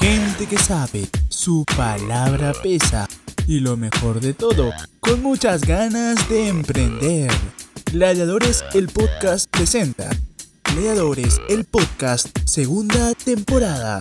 Gente que sabe, su palabra pesa y lo mejor de todo, con muchas ganas de emprender. Gladiadores el podcast presenta. Gladiadores el podcast segunda temporada.